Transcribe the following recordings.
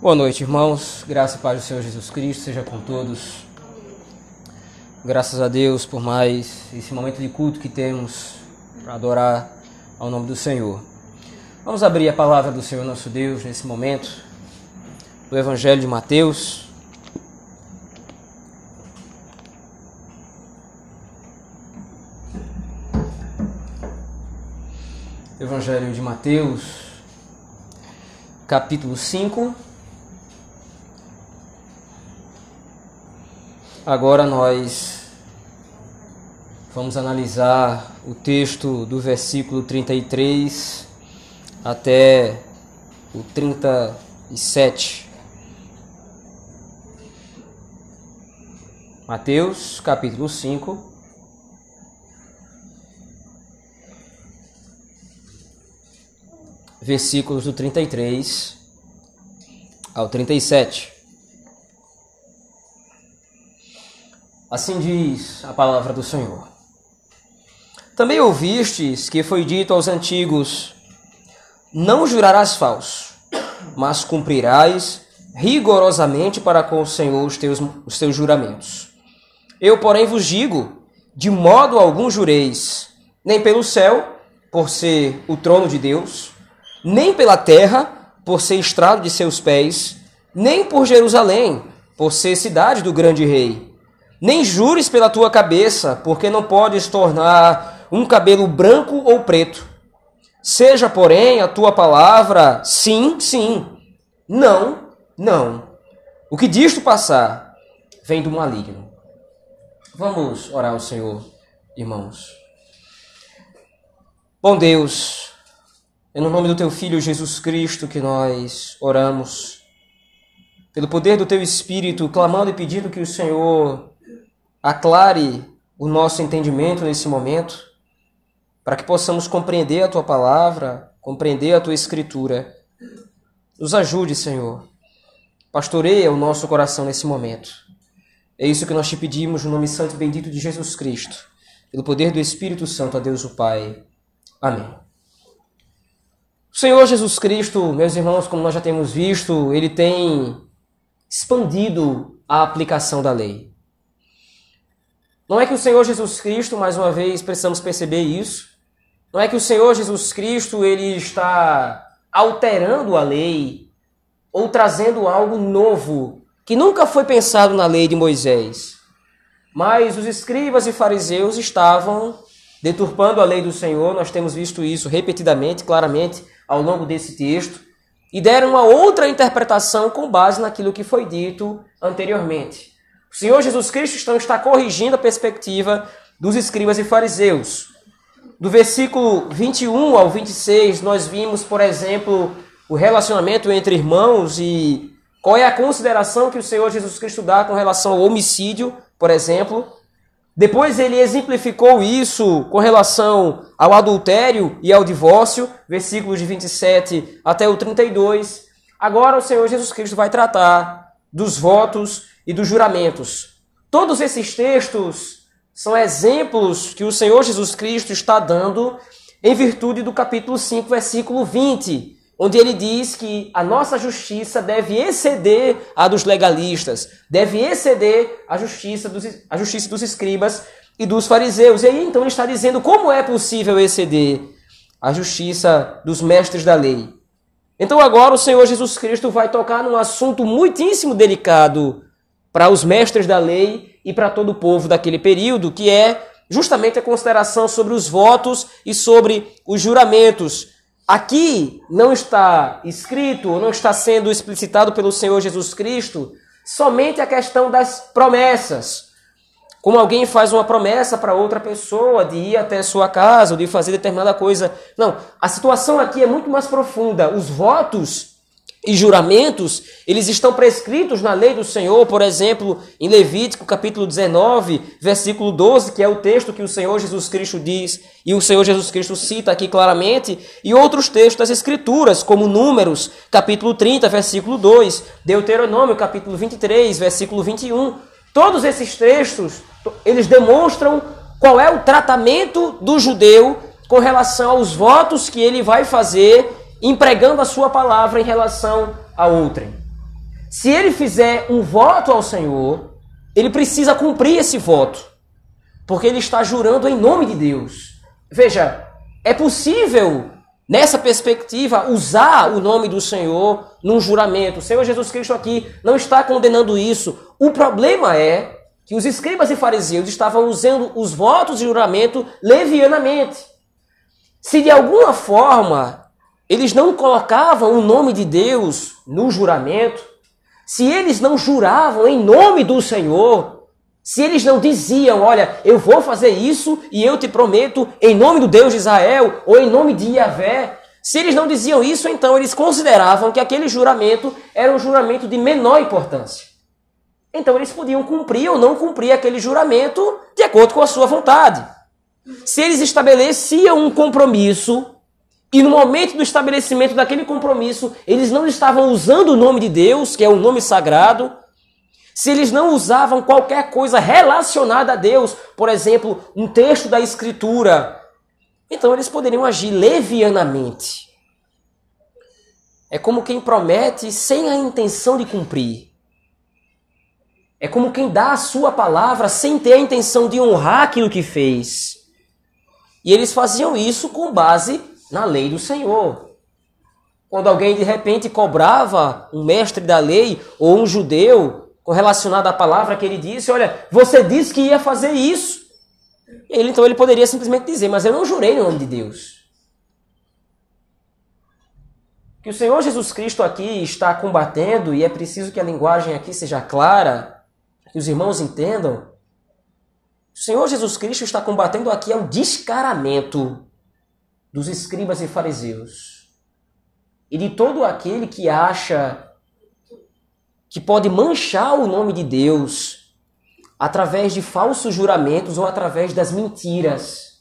Boa noite, irmãos. Graça e paz do Senhor Jesus Cristo seja com todos. Graças a Deus por mais esse momento de culto que temos para adorar ao nome do Senhor. Vamos abrir a palavra do Senhor nosso Deus nesse momento, do Evangelho de Mateus. Evangelho de Mateus, capítulo 5. Agora nós vamos analisar o texto do versículo 33 até o 37. Mateus, capítulo 5. Versículos do 33 ao 37. Assim diz a palavra do Senhor. Também ouvistes que foi dito aos antigos: Não jurarás falso, mas cumprirás rigorosamente para com o Senhor os teus, os teus juramentos. Eu, porém, vos digo: de modo algum jureis, nem pelo céu, por ser o trono de Deus, nem pela terra, por ser estrado de seus pés, nem por Jerusalém, por ser cidade do grande rei nem jures pela tua cabeça, porque não podes tornar um cabelo branco ou preto. Seja, porém, a tua palavra sim, sim, não, não. O que disto passar vem do maligno. Vamos orar ao Senhor, irmãos. Bom Deus, é no nome do teu Filho Jesus Cristo que nós oramos, pelo poder do teu Espírito, clamando e pedindo que o Senhor aclare o nosso entendimento nesse momento, para que possamos compreender a tua palavra, compreender a tua escritura. Nos ajude, Senhor. Pastoreia o nosso coração nesse momento. É isso que nós te pedimos no nome santo e bendito de Jesus Cristo, pelo poder do Espírito Santo, a Deus o Pai. Amém. O Senhor Jesus Cristo, meus irmãos, como nós já temos visto, ele tem expandido a aplicação da lei. Não é que o Senhor Jesus Cristo, mais uma vez, precisamos perceber isso. Não é que o Senhor Jesus Cristo ele está alterando a lei ou trazendo algo novo que nunca foi pensado na lei de Moisés. Mas os escribas e fariseus estavam deturpando a lei do Senhor. Nós temos visto isso repetidamente, claramente, ao longo desse texto, e deram uma outra interpretação com base naquilo que foi dito anteriormente. O Senhor Jesus Cristo então está corrigindo a perspectiva dos escribas e fariseus. Do versículo 21 ao 26, nós vimos, por exemplo, o relacionamento entre irmãos e qual é a consideração que o Senhor Jesus Cristo dá com relação ao homicídio, por exemplo. Depois ele exemplificou isso com relação ao adultério e ao divórcio, versículos de 27 até o 32. Agora o Senhor Jesus Cristo vai tratar dos votos e dos juramentos. Todos esses textos são exemplos que o Senhor Jesus Cristo está dando em virtude do capítulo 5, versículo 20, onde ele diz que a nossa justiça deve exceder a dos legalistas, deve exceder a justiça dos, a justiça dos escribas e dos fariseus. E aí então ele está dizendo como é possível exceder a justiça dos mestres da lei. Então agora o Senhor Jesus Cristo vai tocar num assunto muitíssimo delicado para os mestres da lei e para todo o povo daquele período, que é justamente a consideração sobre os votos e sobre os juramentos. Aqui não está escrito, não está sendo explicitado pelo Senhor Jesus Cristo, somente a questão das promessas. Como alguém faz uma promessa para outra pessoa de ir até sua casa, ou de fazer determinada coisa. Não, a situação aqui é muito mais profunda. Os votos e juramentos, eles estão prescritos na lei do Senhor, por exemplo, em Levítico capítulo 19, versículo 12, que é o texto que o Senhor Jesus Cristo diz, e o Senhor Jesus Cristo cita aqui claramente, e outros textos das Escrituras, como Números, capítulo 30, versículo 2, Deuteronômio, capítulo 23, versículo 21. Todos esses textos, eles demonstram qual é o tratamento do judeu com relação aos votos que ele vai fazer empregando a sua palavra em relação a outrem. se ele fizer um voto ao Senhor, ele precisa cumprir esse voto, porque ele está jurando em nome de Deus. Veja, é possível, nessa perspectiva, usar o nome do Senhor num juramento. O Senhor Jesus Cristo aqui não está condenando isso. O problema é que os escribas e fariseus estavam usando os votos de juramento levianamente. Se de alguma forma eles não colocavam o nome de Deus no juramento, se eles não juravam em nome do Senhor, se eles não diziam, olha, eu vou fazer isso e eu te prometo em nome do Deus de Israel ou em nome de Yahvé, se eles não diziam isso, então eles consideravam que aquele juramento era um juramento de menor importância. Então eles podiam cumprir ou não cumprir aquele juramento de acordo com a sua vontade. Se eles estabeleciam um compromisso e no momento do estabelecimento daquele compromisso, eles não estavam usando o nome de Deus, que é o um nome sagrado, se eles não usavam qualquer coisa relacionada a Deus, por exemplo, um texto da Escritura, então eles poderiam agir levianamente. É como quem promete sem a intenção de cumprir. É como quem dá a sua palavra sem ter a intenção de honrar aquilo que fez. E eles faziam isso com base na lei do Senhor. Quando alguém de repente cobrava um mestre da lei ou um judeu relacionado à palavra que ele disse, olha, você disse que ia fazer isso. Ele então ele poderia simplesmente dizer, mas eu não jurei no nome de Deus. Que o Senhor Jesus Cristo aqui está combatendo e é preciso que a linguagem aqui seja clara, que os irmãos entendam. O Senhor Jesus Cristo está combatendo aqui é o descaramento dos escribas e fariseus e de todo aquele que acha que pode manchar o nome de Deus através de falsos juramentos ou através das mentiras.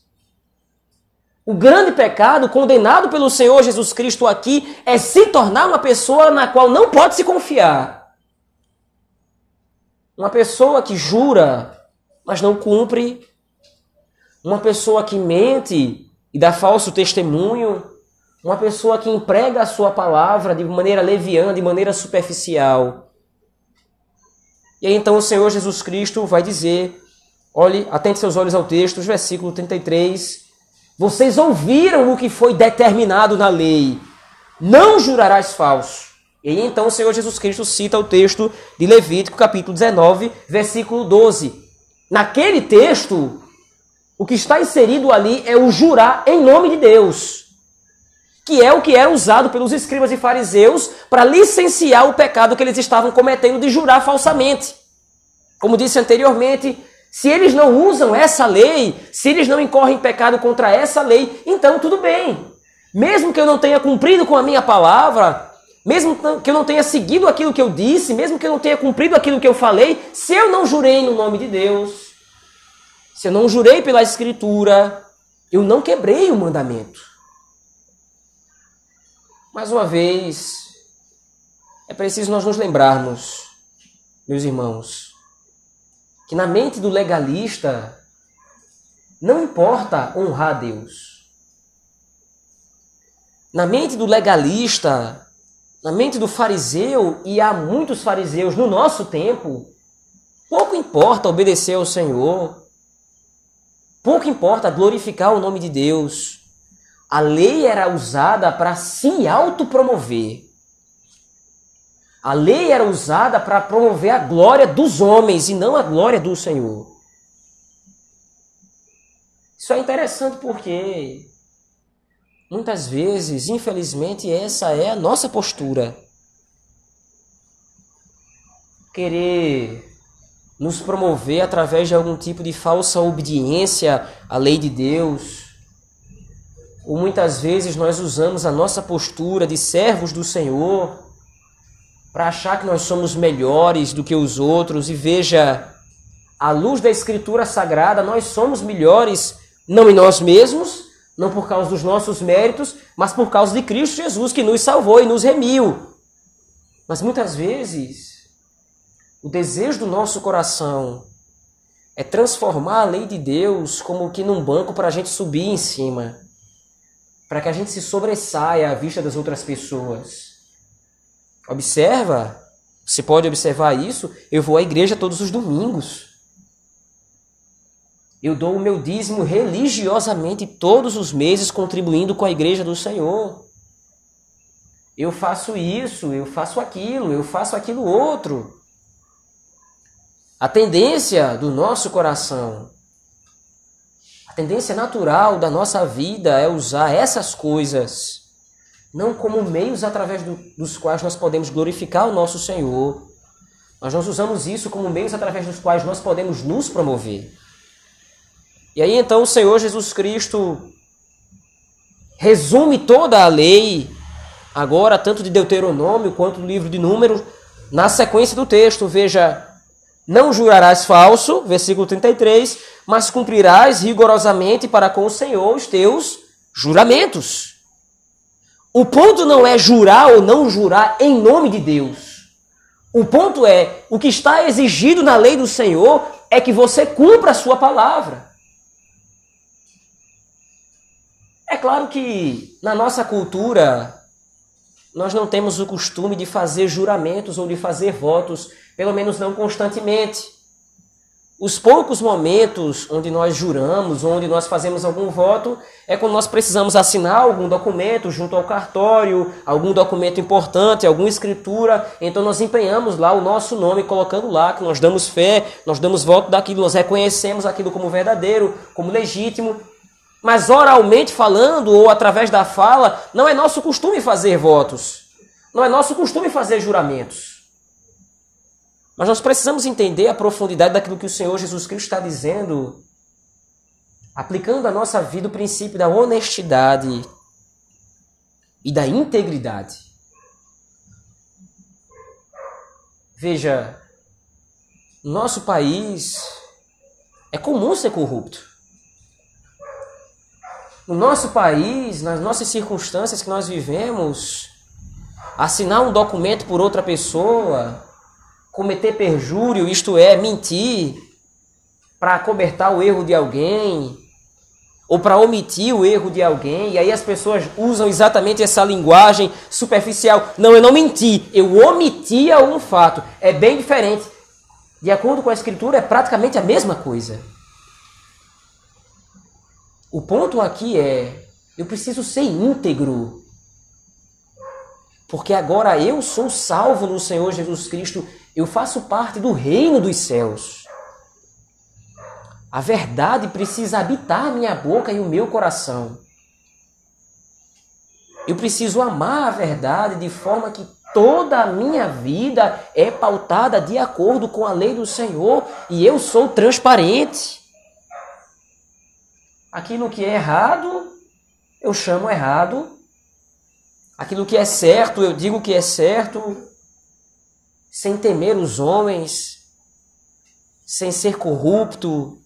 O grande pecado condenado pelo Senhor Jesus Cristo aqui é se tornar uma pessoa na qual não pode se confiar. Uma pessoa que jura, mas não cumpre. Uma pessoa que mente e dá falso testemunho, uma pessoa que emprega a sua palavra de maneira leviana, de maneira superficial. E aí então o Senhor Jesus Cristo vai dizer: olhe, atente seus olhos ao texto, versículo 33. Vocês ouviram o que foi determinado na lei: não jurarás falso. E aí então o Senhor Jesus Cristo cita o texto de Levítico, capítulo 19, versículo 12. Naquele texto, o que está inserido ali é o jurar em nome de Deus, que é o que era usado pelos escribas e fariseus para licenciar o pecado que eles estavam cometendo de jurar falsamente. Como disse anteriormente, se eles não usam essa lei, se eles não incorrem pecado contra essa lei, então tudo bem. Mesmo que eu não tenha cumprido com a minha palavra, mesmo que eu não tenha seguido aquilo que eu disse, mesmo que eu não tenha cumprido aquilo que eu falei, se eu não jurei no nome de Deus, se eu não jurei pela Escritura, eu não quebrei o mandamento. Mais uma vez, é preciso nós nos lembrarmos, meus irmãos, que na mente do legalista não importa honrar a Deus. Na mente do legalista, na mente do fariseu, e há muitos fariseus no nosso tempo, pouco importa obedecer ao Senhor, Pouco importa glorificar o nome de Deus. A lei era usada para se autopromover. A lei era usada para promover a glória dos homens e não a glória do Senhor. Isso é interessante porque muitas vezes, infelizmente, essa é a nossa postura. Querer nos promover através de algum tipo de falsa obediência à lei de Deus. Ou muitas vezes nós usamos a nossa postura de servos do Senhor para achar que nós somos melhores do que os outros e veja, à luz da Escritura Sagrada, nós somos melhores não em nós mesmos, não por causa dos nossos méritos, mas por causa de Cristo Jesus que nos salvou e nos remiu. Mas muitas vezes o desejo do nosso coração é transformar a lei de Deus como que num banco para a gente subir em cima, para que a gente se sobressaia à vista das outras pessoas. Observa Você pode observar isso. Eu vou à igreja todos os domingos. Eu dou o meu dízimo religiosamente todos os meses, contribuindo com a igreja do Senhor. Eu faço isso, eu faço aquilo, eu faço aquilo outro. A tendência do nosso coração, a tendência natural da nossa vida é usar essas coisas não como meios através do, dos quais nós podemos glorificar o nosso Senhor. Mas nós usamos isso como meios através dos quais nós podemos nos promover. E aí então o Senhor Jesus Cristo resume toda a lei, agora tanto de Deuteronômio quanto do livro de Números, na sequência do texto. Veja, não jurarás falso, versículo 33, mas cumprirás rigorosamente para com o Senhor os teus juramentos. O ponto não é jurar ou não jurar em nome de Deus. O ponto é, o que está exigido na lei do Senhor é que você cumpra a sua palavra. É claro que na nossa cultura nós não temos o costume de fazer juramentos ou de fazer votos, pelo menos não constantemente. Os poucos momentos onde nós juramos, onde nós fazemos algum voto, é quando nós precisamos assinar algum documento junto ao cartório, algum documento importante, alguma escritura. Então nós empenhamos lá o nosso nome, colocando lá que nós damos fé, nós damos voto daquilo, nós reconhecemos aquilo como verdadeiro, como legítimo. Mas oralmente falando ou através da fala, não é nosso costume fazer votos. Não é nosso costume fazer juramentos. Mas nós precisamos entender a profundidade daquilo que o Senhor Jesus Cristo está dizendo, aplicando à nossa vida o princípio da honestidade e da integridade. Veja, no nosso país é comum ser corrupto. No nosso país, nas nossas circunstâncias que nós vivemos, assinar um documento por outra pessoa, cometer perjúrio, isto é, mentir, para cobertar o erro de alguém, ou para omitir o erro de alguém, e aí as pessoas usam exatamente essa linguagem superficial. Não, eu não menti, eu omitia um fato. É bem diferente. De acordo com a Escritura, é praticamente a mesma coisa. O ponto aqui é: eu preciso ser íntegro. Porque agora eu sou salvo no Senhor Jesus Cristo eu faço parte do reino dos céus. A verdade precisa habitar minha boca e o meu coração. Eu preciso amar a verdade de forma que toda a minha vida é pautada de acordo com a lei do Senhor e eu sou transparente. Aquilo que é errado, eu chamo errado. Aquilo que é certo, eu digo que é certo sem temer os homens, sem ser corrupto.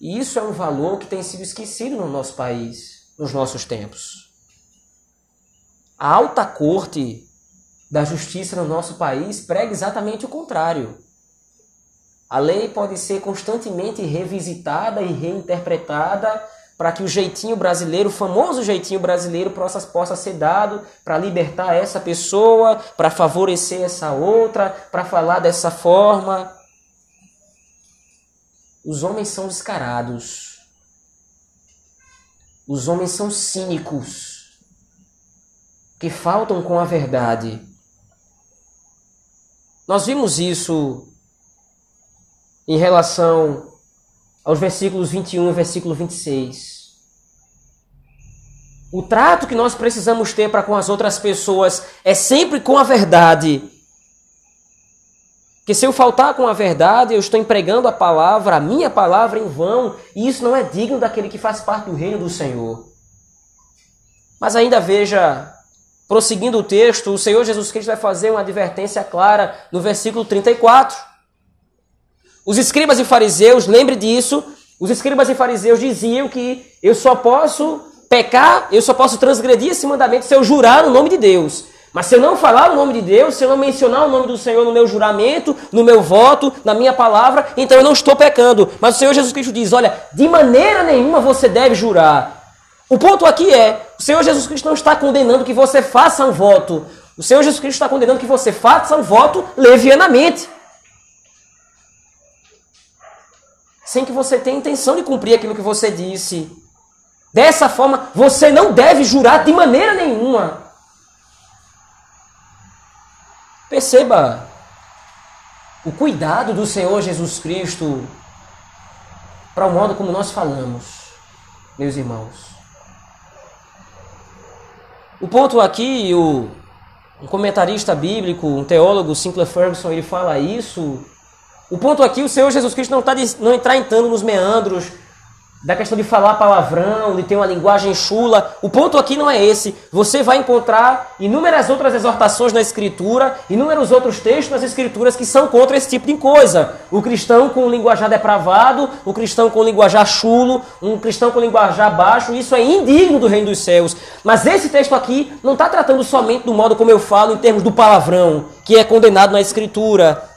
E isso é um valor que tem sido esquecido no nosso país, nos nossos tempos. A alta corte da justiça no nosso país prega exatamente o contrário. A lei pode ser constantemente revisitada e reinterpretada para que o jeitinho brasileiro, o famoso jeitinho brasileiro, possa, ser dado para libertar essa pessoa, para favorecer essa outra, para falar dessa forma. Os homens são descarados. Os homens são cínicos, que faltam com a verdade. Nós vimos isso em relação aos versículos 21 e versículo 26. O trato que nós precisamos ter para com as outras pessoas é sempre com a verdade. Que se eu faltar com a verdade, eu estou empregando a palavra, a minha palavra em vão, e isso não é digno daquele que faz parte do reino do Senhor. Mas ainda veja, prosseguindo o texto, o Senhor Jesus Cristo vai fazer uma advertência clara no versículo 34. Os escribas e fariseus, lembre disso, os escribas e fariseus diziam que eu só posso pecar, eu só posso transgredir esse mandamento se eu jurar no nome de Deus. Mas se eu não falar o nome de Deus, se eu não mencionar o nome do Senhor no meu juramento, no meu voto, na minha palavra, então eu não estou pecando. Mas o Senhor Jesus Cristo diz: olha, de maneira nenhuma você deve jurar. O ponto aqui é: o Senhor Jesus Cristo não está condenando que você faça um voto. O Senhor Jesus Cristo está condenando que você faça o voto levianamente. Sem que você tenha intenção de cumprir aquilo que você disse. Dessa forma, você não deve jurar de maneira nenhuma. Perceba o cuidado do Senhor Jesus Cristo para o modo como nós falamos, meus irmãos. O ponto aqui, o um comentarista bíblico, um teólogo, Sinclair Ferguson, ele fala isso. O ponto aqui, o Senhor Jesus Cristo não está não entrando nos meandros da questão de falar palavrão, de ter uma linguagem chula. O ponto aqui não é esse. Você vai encontrar inúmeras outras exortações na Escritura, inúmeros outros textos nas Escrituras que são contra esse tipo de coisa. O cristão com linguajar depravado, o cristão com linguajar chulo, um cristão com linguajar baixo, isso é indigno do reino dos céus. Mas esse texto aqui não está tratando somente do modo como eu falo em termos do palavrão, que é condenado na Escritura.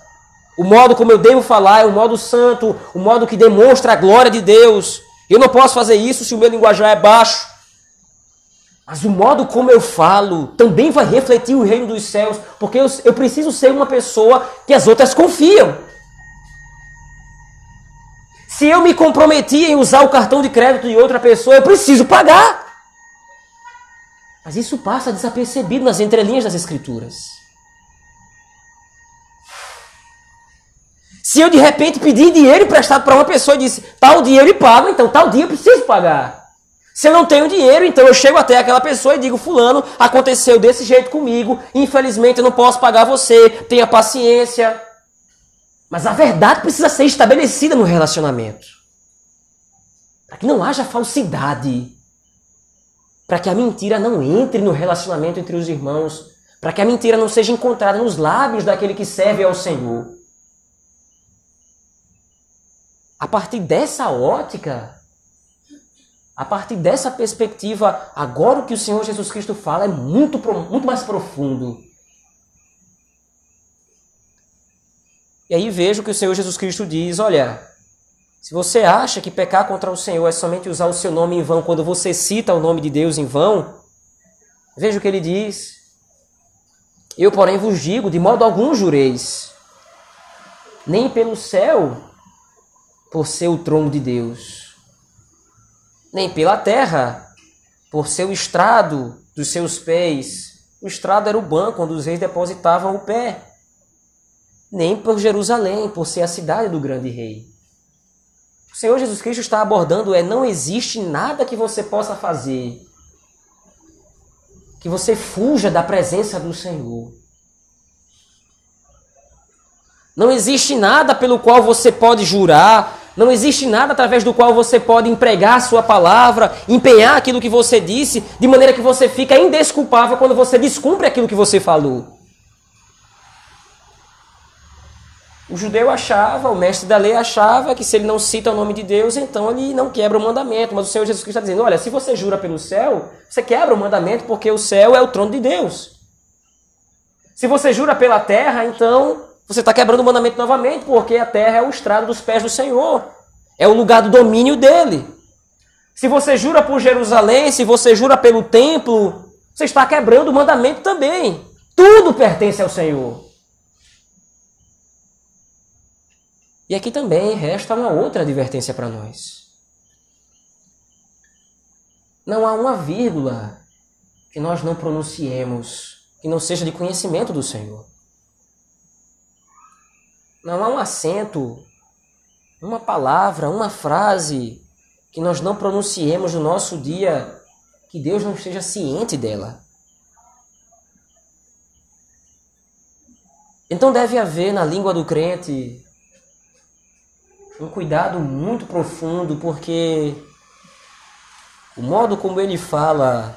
O modo como eu devo falar é o modo santo, o modo que demonstra a glória de Deus. Eu não posso fazer isso se o meu linguajar é baixo. Mas o modo como eu falo também vai refletir o reino dos céus, porque eu, eu preciso ser uma pessoa que as outras confiam. Se eu me comprometi em usar o cartão de crédito de outra pessoa, eu preciso pagar. Mas isso passa desapercebido nas entrelinhas das Escrituras. Se eu de repente pedir dinheiro emprestado para uma pessoa e disse, tal dia eu lhe pago, então tal dia eu preciso pagar. Se eu não tenho dinheiro, então eu chego até aquela pessoa e digo, fulano, aconteceu desse jeito comigo, infelizmente eu não posso pagar você, tenha paciência. Mas a verdade precisa ser estabelecida no relacionamento. Para que não haja falsidade. Para que a mentira não entre no relacionamento entre os irmãos. Para que a mentira não seja encontrada nos lábios daquele que serve ao Senhor. A partir dessa ótica, a partir dessa perspectiva, agora o que o Senhor Jesus Cristo fala é muito, muito mais profundo. E aí vejo que o Senhor Jesus Cristo diz: olha, se você acha que pecar contra o Senhor é somente usar o seu nome em vão quando você cita o nome de Deus em vão, veja o que ele diz. Eu, porém, vos digo: de modo algum jureis, nem pelo céu, por ser o trono de Deus, nem pela terra, por ser o estrado dos seus pés. O estrado era o banco onde os reis depositavam o pé. Nem por Jerusalém, por ser a cidade do grande rei. O Senhor Jesus Cristo está abordando é não existe nada que você possa fazer que você fuja da presença do Senhor. Não existe nada pelo qual você pode jurar, não existe nada através do qual você pode empregar a sua palavra, empenhar aquilo que você disse, de maneira que você fica indesculpável quando você descumpre aquilo que você falou. O judeu achava, o mestre da lei achava que se ele não cita o nome de Deus, então ele não quebra o mandamento. Mas o Senhor Jesus Cristo está dizendo: olha, se você jura pelo céu, você quebra o mandamento porque o céu é o trono de Deus. Se você jura pela terra, então você está quebrando o mandamento novamente, porque a terra é o estrado dos pés do Senhor. É o lugar do domínio dele. Se você jura por Jerusalém, se você jura pelo templo, você está quebrando o mandamento também. Tudo pertence ao Senhor. E aqui também resta uma outra advertência para nós. Não há uma vírgula que nós não pronunciemos que não seja de conhecimento do Senhor. Não há um acento, uma palavra, uma frase que nós não pronunciemos no nosso dia que Deus não esteja ciente dela. Então deve haver na língua do crente um cuidado muito profundo, porque o modo como ele fala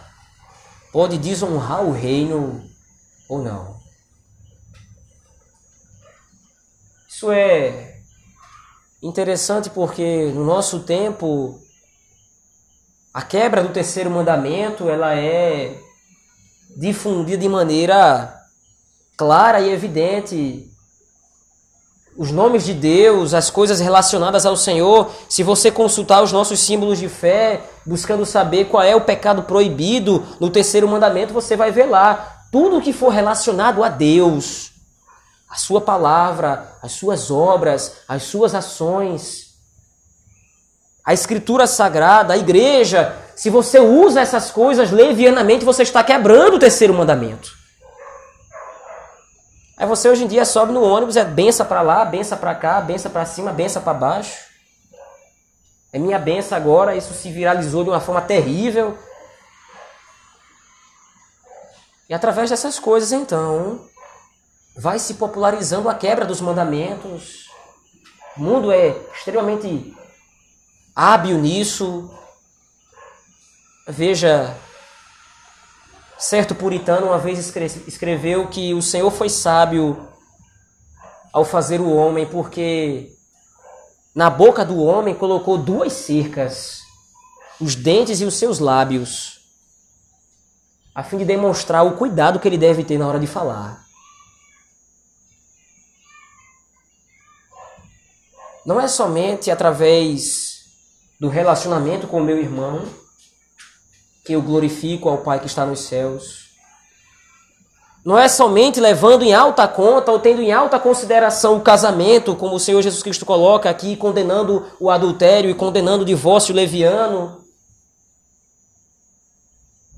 pode desonrar o reino ou não. Isso é interessante porque no nosso tempo a quebra do terceiro mandamento ela é difundida de maneira clara e evidente. Os nomes de Deus, as coisas relacionadas ao Senhor, se você consultar os nossos símbolos de fé, buscando saber qual é o pecado proibido no terceiro mandamento, você vai ver lá tudo que for relacionado a Deus, a sua palavra, as suas obras, as suas ações, a escritura sagrada, a igreja, se você usa essas coisas levianamente, você está quebrando o terceiro mandamento. Aí você hoje em dia sobe no ônibus, é benção para lá, benção para cá, benção para cima, benção para baixo. É minha benção agora, isso se viralizou de uma forma terrível. E através dessas coisas, então, vai se popularizando a quebra dos mandamentos. O mundo é extremamente hábil nisso. Veja, certo puritano uma vez escreveu que o Senhor foi sábio ao fazer o homem, porque na boca do homem colocou duas cercas, os dentes e os seus lábios, a fim de demonstrar o cuidado que ele deve ter na hora de falar. Não é somente através do relacionamento com o meu irmão que eu glorifico ao Pai que está nos céus. Não é somente levando em alta conta ou tendo em alta consideração o casamento, como o Senhor Jesus Cristo coloca aqui, condenando o adultério e condenando o divórcio leviano.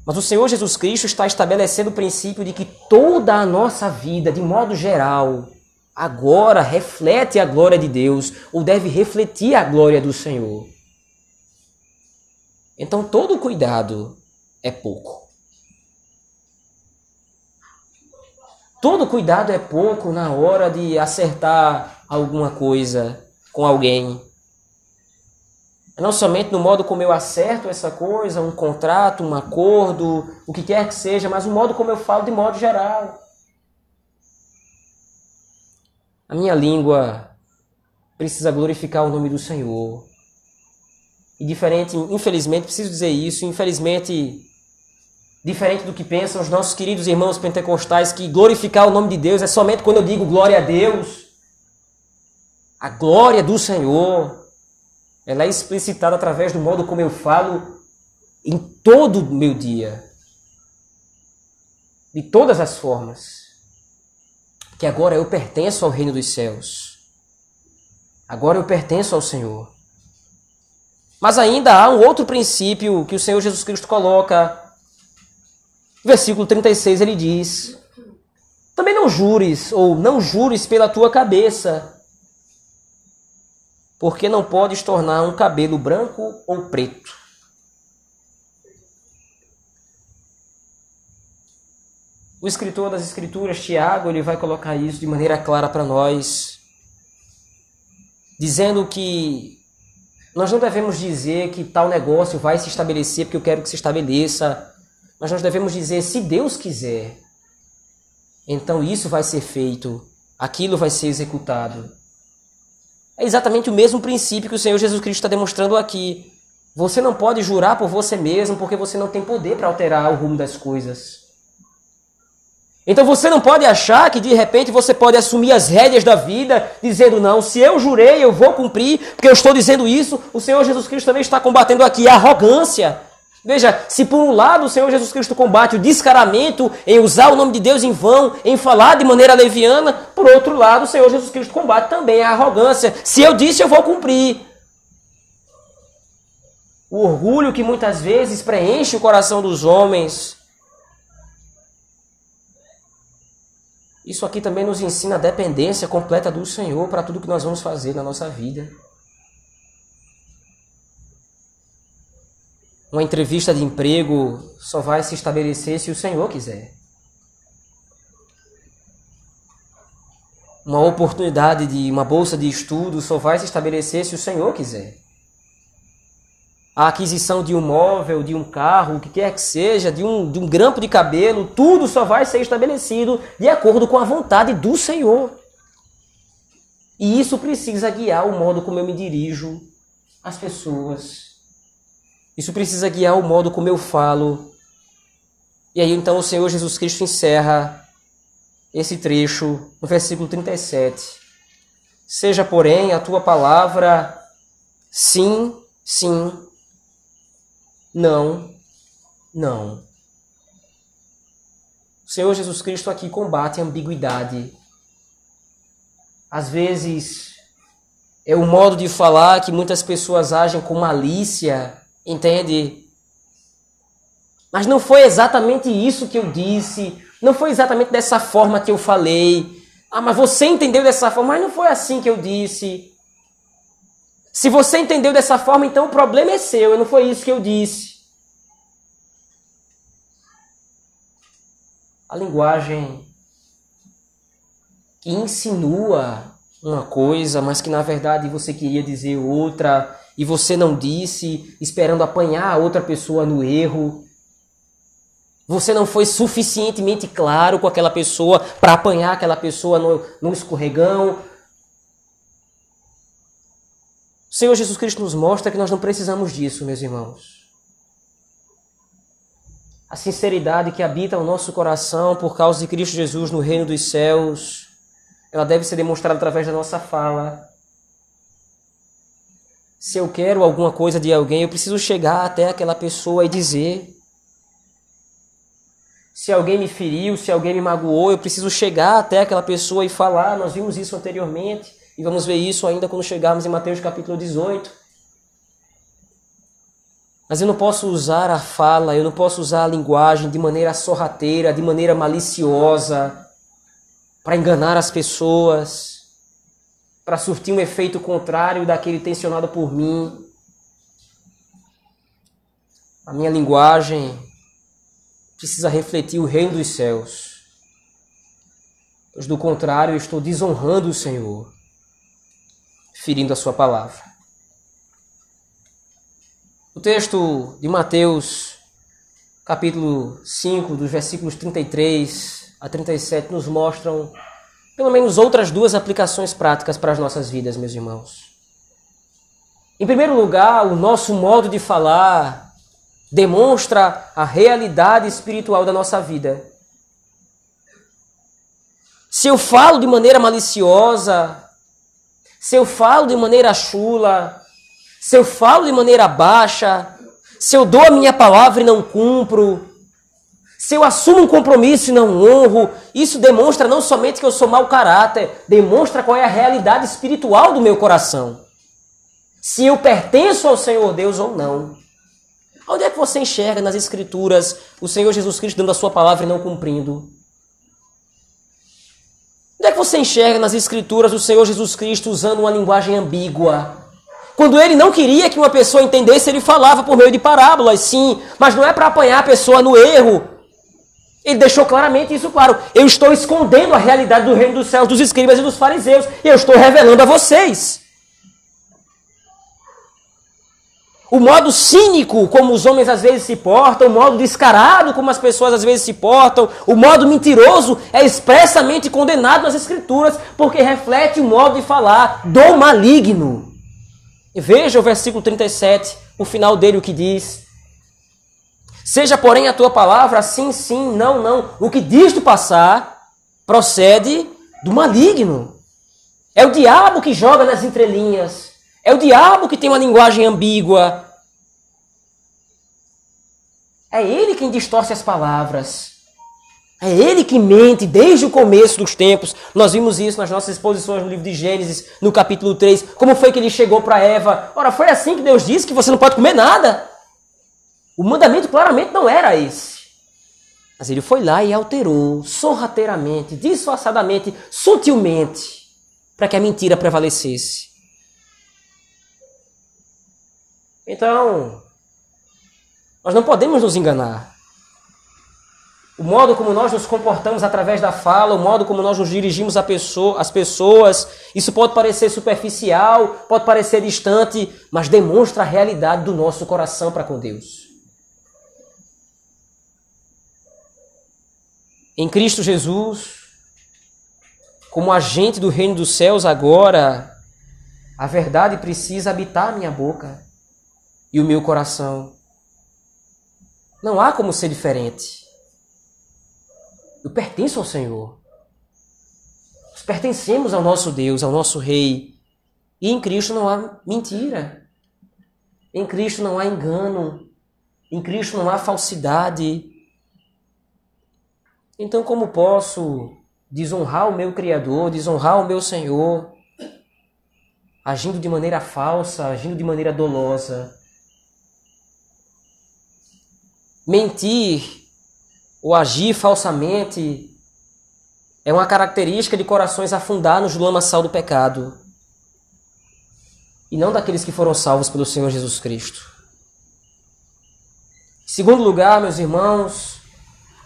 Mas o Senhor Jesus Cristo está estabelecendo o princípio de que toda a nossa vida, de modo geral, agora reflete a glória de Deus, ou deve refletir a glória do Senhor. Então todo cuidado é pouco. Todo cuidado é pouco na hora de acertar alguma coisa com alguém. Não somente no modo como eu acerto essa coisa, um contrato, um acordo, o que quer que seja, mas o modo como eu falo de modo geral. A minha língua precisa glorificar o nome do Senhor. E diferente, infelizmente, preciso dizer isso, infelizmente, diferente do que pensam os nossos queridos irmãos pentecostais, que glorificar o nome de Deus é somente quando eu digo glória a Deus. A glória do Senhor, ela é explicitada através do modo como eu falo em todo o meu dia. De todas as formas que agora eu pertenço ao reino dos céus. Agora eu pertenço ao Senhor. Mas ainda há um outro princípio que o Senhor Jesus Cristo coloca. Versículo 36 ele diz: Também não jures, ou não jures pela tua cabeça, porque não podes tornar um cabelo branco ou preto. O escritor das Escrituras, Tiago, ele vai colocar isso de maneira clara para nós, dizendo que nós não devemos dizer que tal negócio vai se estabelecer porque eu quero que se estabeleça, mas nós devemos dizer se Deus quiser, então isso vai ser feito, aquilo vai ser executado. É exatamente o mesmo princípio que o Senhor Jesus Cristo está demonstrando aqui. Você não pode jurar por você mesmo porque você não tem poder para alterar o rumo das coisas. Então você não pode achar que de repente você pode assumir as rédeas da vida, dizendo não, se eu jurei, eu vou cumprir, porque eu estou dizendo isso. O Senhor Jesus Cristo também está combatendo aqui a arrogância. Veja, se por um lado o Senhor Jesus Cristo combate o descaramento em usar o nome de Deus em vão, em falar de maneira leviana, por outro lado o Senhor Jesus Cristo combate também a arrogância. Se eu disse, eu vou cumprir. O orgulho que muitas vezes preenche o coração dos homens Isso aqui também nos ensina a dependência completa do Senhor para tudo que nós vamos fazer na nossa vida. Uma entrevista de emprego só vai se estabelecer se o Senhor quiser. Uma oportunidade de uma bolsa de estudo só vai se estabelecer se o Senhor quiser a aquisição de um móvel, de um carro, o que quer que seja, de um, de um grampo de cabelo, tudo só vai ser estabelecido de acordo com a vontade do Senhor. E isso precisa guiar o modo como eu me dirijo às pessoas. Isso precisa guiar o modo como eu falo. E aí então o Senhor Jesus Cristo encerra esse trecho no versículo 37. Seja, porém, a tua palavra sim, sim, não, não. O Senhor Jesus Cristo aqui combate a ambiguidade. Às vezes é o modo de falar que muitas pessoas agem com malícia, entende? Mas não foi exatamente isso que eu disse, não foi exatamente dessa forma que eu falei. Ah, mas você entendeu dessa forma, mas não foi assim que eu disse. Se você entendeu dessa forma, então o problema é seu, não foi isso que eu disse. a linguagem que insinua uma coisa, mas que na verdade você queria dizer outra e você não disse, esperando apanhar a outra pessoa no erro. Você não foi suficientemente claro com aquela pessoa para apanhar aquela pessoa no, no escorregão. O Senhor Jesus Cristo nos mostra que nós não precisamos disso, meus irmãos. A sinceridade que habita o nosso coração por causa de Cristo Jesus no reino dos céus, ela deve ser demonstrada através da nossa fala. Se eu quero alguma coisa de alguém, eu preciso chegar até aquela pessoa e dizer. Se alguém me feriu, se alguém me magoou, eu preciso chegar até aquela pessoa e falar. Nós vimos isso anteriormente e vamos ver isso ainda quando chegarmos em Mateus capítulo 18. Mas eu não posso usar a fala, eu não posso usar a linguagem de maneira sorrateira, de maneira maliciosa, para enganar as pessoas, para surtir um efeito contrário daquele tensionado por mim. A minha linguagem precisa refletir o reino dos céus. Pois do contrário, eu estou desonrando o Senhor, ferindo a sua palavra. O texto de Mateus, capítulo 5, dos versículos 33 a 37, nos mostram pelo menos outras duas aplicações práticas para as nossas vidas, meus irmãos. Em primeiro lugar, o nosso modo de falar demonstra a realidade espiritual da nossa vida. Se eu falo de maneira maliciosa, se eu falo de maneira chula, se eu falo de maneira baixa, se eu dou a minha palavra e não cumpro, se eu assumo um compromisso e não honro, isso demonstra não somente que eu sou mau caráter, demonstra qual é a realidade espiritual do meu coração. Se eu pertenço ao Senhor Deus ou não. Onde é que você enxerga nas Escrituras o Senhor Jesus Cristo dando a sua palavra e não cumprindo? Onde é que você enxerga nas Escrituras o Senhor Jesus Cristo usando uma linguagem ambígua? Quando ele não queria que uma pessoa entendesse, ele falava por meio de parábolas, sim, mas não é para apanhar a pessoa no erro. Ele deixou claramente isso claro. Eu estou escondendo a realidade do reino dos céus, dos escribas e dos fariseus, e eu estou revelando a vocês. O modo cínico como os homens às vezes se portam, o modo descarado como as pessoas às vezes se portam, o modo mentiroso é expressamente condenado nas Escrituras, porque reflete o modo de falar do maligno. E veja o versículo 37, o final dele, o que diz: Seja, porém, a tua palavra sim, sim, não, não. O que diz do passar procede do maligno. É o diabo que joga nas entrelinhas. É o diabo que tem uma linguagem ambígua. É ele quem distorce as palavras. É ele que mente desde o começo dos tempos. Nós vimos isso nas nossas exposições no livro de Gênesis, no capítulo 3. Como foi que ele chegou para Eva? Ora, foi assim que Deus disse que você não pode comer nada. O mandamento claramente não era esse. Mas ele foi lá e alterou sorrateiramente, disfarçadamente, sutilmente, para que a mentira prevalecesse. Então, nós não podemos nos enganar o modo como nós nos comportamos através da fala, o modo como nós nos dirigimos às pessoa, pessoas, isso pode parecer superficial, pode parecer distante, mas demonstra a realidade do nosso coração para com Deus. Em Cristo Jesus, como agente do reino dos céus agora, a verdade precisa habitar a minha boca e o meu coração. Não há como ser diferente. Eu pertenço ao Senhor. Nós pertencemos ao nosso Deus, ao nosso Rei. E em Cristo não há mentira. Em Cristo não há engano. Em Cristo não há falsidade. Então, como posso desonrar o meu Criador, desonrar o meu Senhor, agindo de maneira falsa, agindo de maneira dolosa? Mentir ou agir falsamente é uma característica de corações afundados no lamaçal do pecado e não daqueles que foram salvos pelo Senhor Jesus Cristo. Segundo lugar, meus irmãos,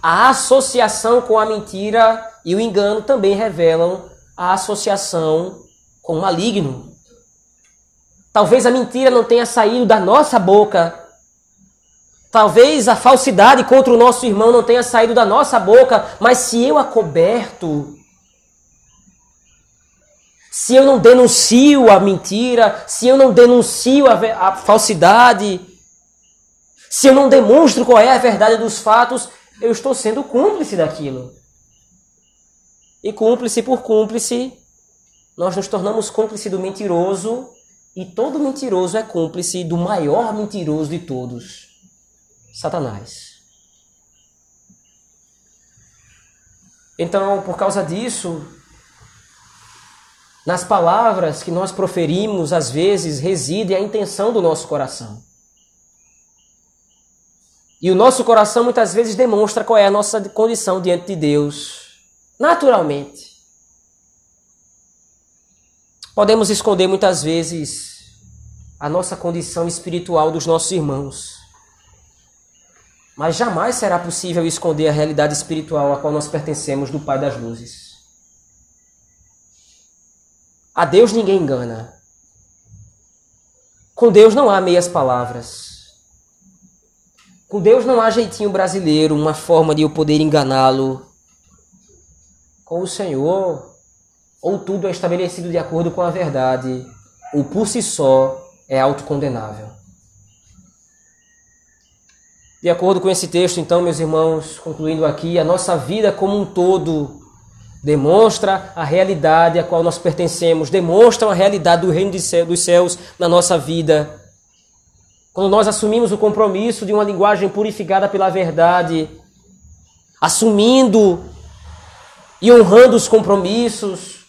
a associação com a mentira e o engano também revelam a associação com o maligno. Talvez a mentira não tenha saído da nossa boca. Talvez a falsidade contra o nosso irmão não tenha saído da nossa boca, mas se eu a coberto, se eu não denuncio a mentira, se eu não denuncio a, a falsidade, se eu não demonstro qual é a verdade dos fatos, eu estou sendo cúmplice daquilo. E cúmplice por cúmplice, nós nos tornamos cúmplice do mentiroso, e todo mentiroso é cúmplice do maior mentiroso de todos, Satanás. Então, por causa disso, nas palavras que nós proferimos, às vezes reside a intenção do nosso coração. E o nosso coração muitas vezes demonstra qual é a nossa condição diante de Deus, naturalmente. Podemos esconder muitas vezes a nossa condição espiritual dos nossos irmãos. Mas jamais será possível esconder a realidade espiritual a qual nós pertencemos do Pai das Luzes. A Deus ninguém engana. Com Deus não há meias palavras. Com Deus não há jeitinho brasileiro, uma forma de eu poder enganá-lo. Com o Senhor, ou tudo é estabelecido de acordo com a verdade, ou por si só é autocondenável. De acordo com esse texto, então, meus irmãos, concluindo aqui, a nossa vida como um todo demonstra a realidade a qual nós pertencemos, demonstra a realidade do reino dos céus na nossa vida. Quando nós assumimos o compromisso de uma linguagem purificada pela verdade, assumindo e honrando os compromissos,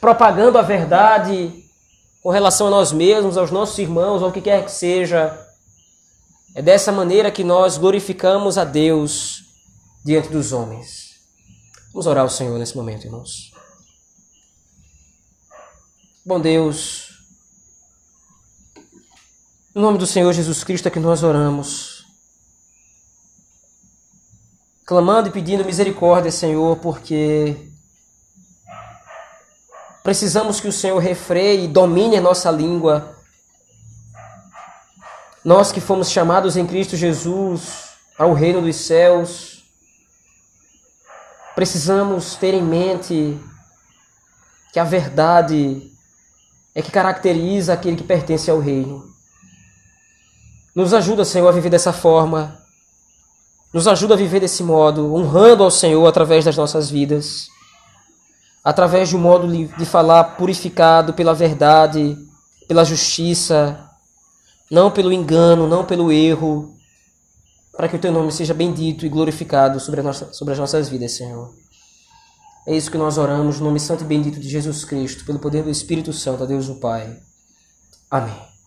propagando a verdade com relação a nós mesmos, aos nossos irmãos, ao que quer que seja, é dessa maneira que nós glorificamos a Deus diante dos homens. Vamos orar ao Senhor nesse momento, irmãos. Bom Deus, no nome do Senhor Jesus Cristo é que nós oramos. Clamando e pedindo misericórdia, Senhor, porque precisamos que o Senhor refreie e domine a nossa língua. Nós que fomos chamados em Cristo Jesus ao reino dos céus, precisamos ter em mente que a verdade é que caracteriza aquele que pertence ao reino. Nos ajuda, Senhor, a viver dessa forma. Nos ajuda a viver desse modo, honrando ao Senhor através das nossas vidas. Através de um modo de falar purificado pela verdade, pela justiça, não pelo engano, não pelo erro, para que o teu nome seja bendito e glorificado sobre, nossa, sobre as nossas vidas, Senhor. É isso que nós oramos, no nome santo e bendito de Jesus Cristo, pelo poder do Espírito Santo, a Deus o Pai. Amém.